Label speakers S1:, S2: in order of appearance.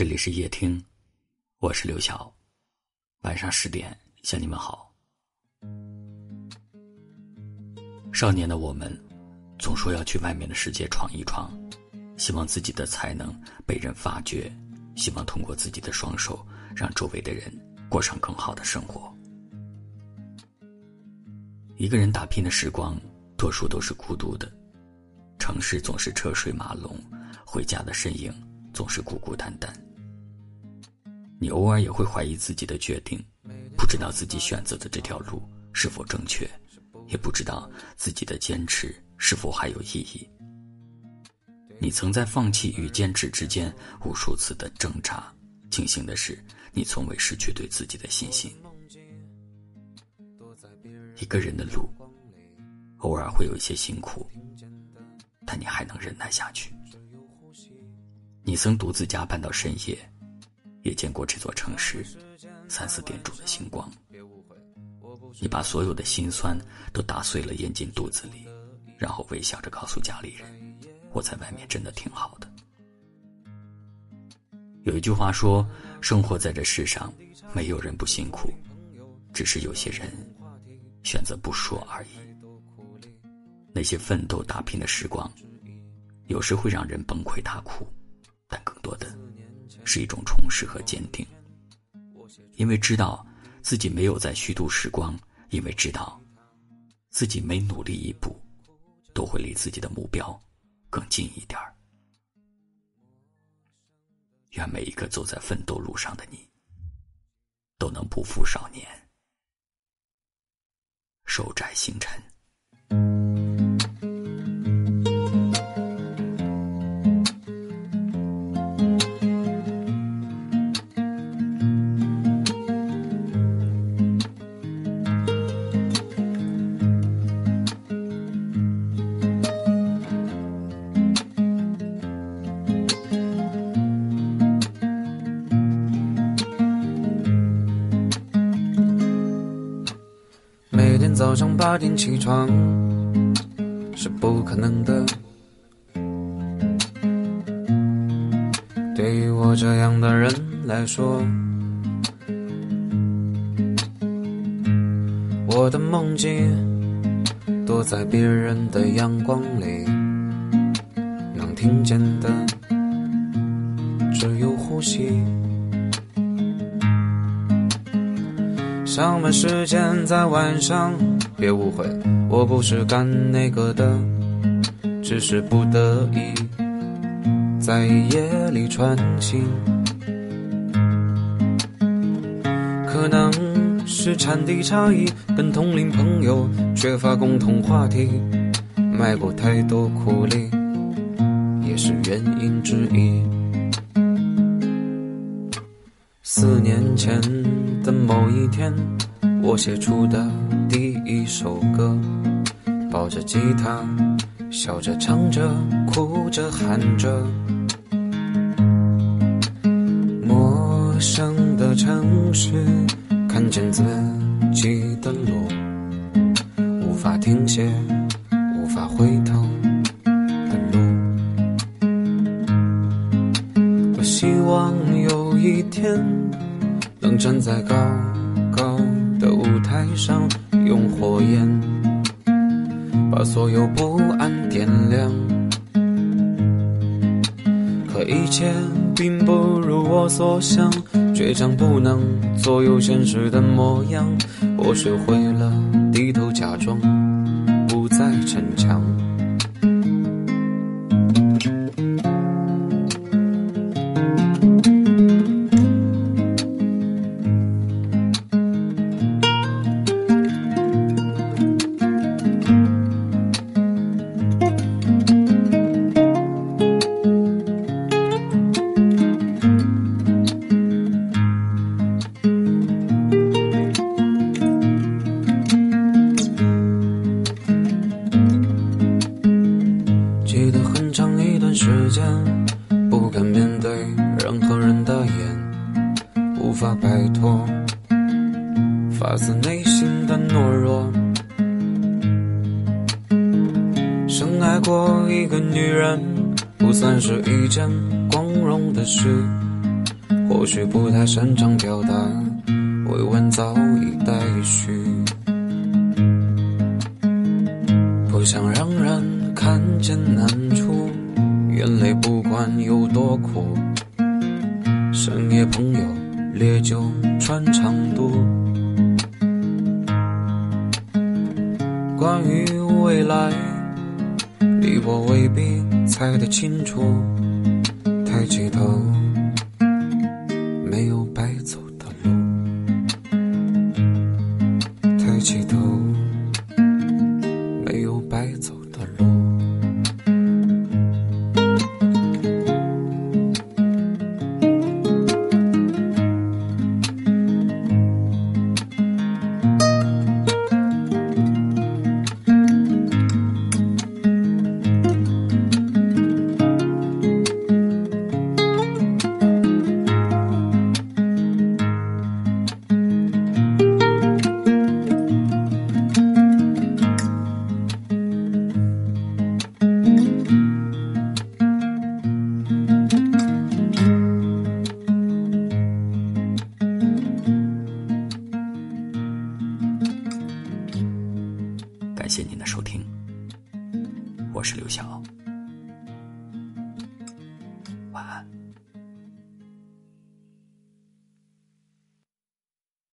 S1: 这里是夜听，我是刘晓。晚上十点向你们好。少年的我们，总说要去外面的世界闯一闯，希望自己的才能被人发掘，希望通过自己的双手，让周围的人过上更好的生活。一个人打拼的时光，多数都是孤独的。城市总是车水马龙，回家的身影总是孤孤单单。你偶尔也会怀疑自己的决定，不知道自己选择的这条路是否正确，也不知道自己的坚持是否还有意义。你曾在放弃与坚持之间无数次的挣扎，庆幸的是，你从未失去对自己的信心。一个人的路，偶尔会有一些辛苦。但你还能忍耐下去。你曾独自加班到深夜，也见过这座城市三四点钟的星光。你把所有的辛酸都打碎了咽进肚子里，然后微笑着告诉家里人：“我在外面真的挺好的。”有一句话说：“生活在这世上，没有人不辛苦，只是有些人选择不说而已。”那些奋斗打拼的时光，有时会让人崩溃大哭，但更多的是一种充实和坚定。因为知道自己没有在虚度时光，因为知道自己每努力一步，都会离自己的目标更近一点儿。愿每一个走在奋斗路上的你，都能不负少年，寿宅星辰。
S2: 早上八点起床是不可能的，对于我这样的人来说，我的梦境躲在别人的阳光里，能听见的只有呼吸。上班时间在晚上，别误会，我不是干那个的，只是不得已在夜里穿行。可能是产地差异，跟同龄朋友缺乏共同话题，卖过太多苦力，也是原因之一。四年前的某一天，我写出的一首歌，抱着吉他，笑着唱着，哭着喊着。陌生的城市，看见自己的路，无法停歇，无法回头的路。我希望有一天。能站在高高的舞台上，用火焰把所有不安点亮。可一切并不如我所想，倔强不能左右现实的模样。我学会了低头假装，不再逞强。无法摆脱发自内心的懦弱。深爱过一个女人，不算是一件光荣的事，或许不太擅长表达，委婉早已待续。不想让人看见难处，眼泪不管有多苦。深夜朋友，烈酒穿肠渡。关于未来，你我未必猜得清楚。抬起头，
S1: 感谢您的收听，我是刘晓。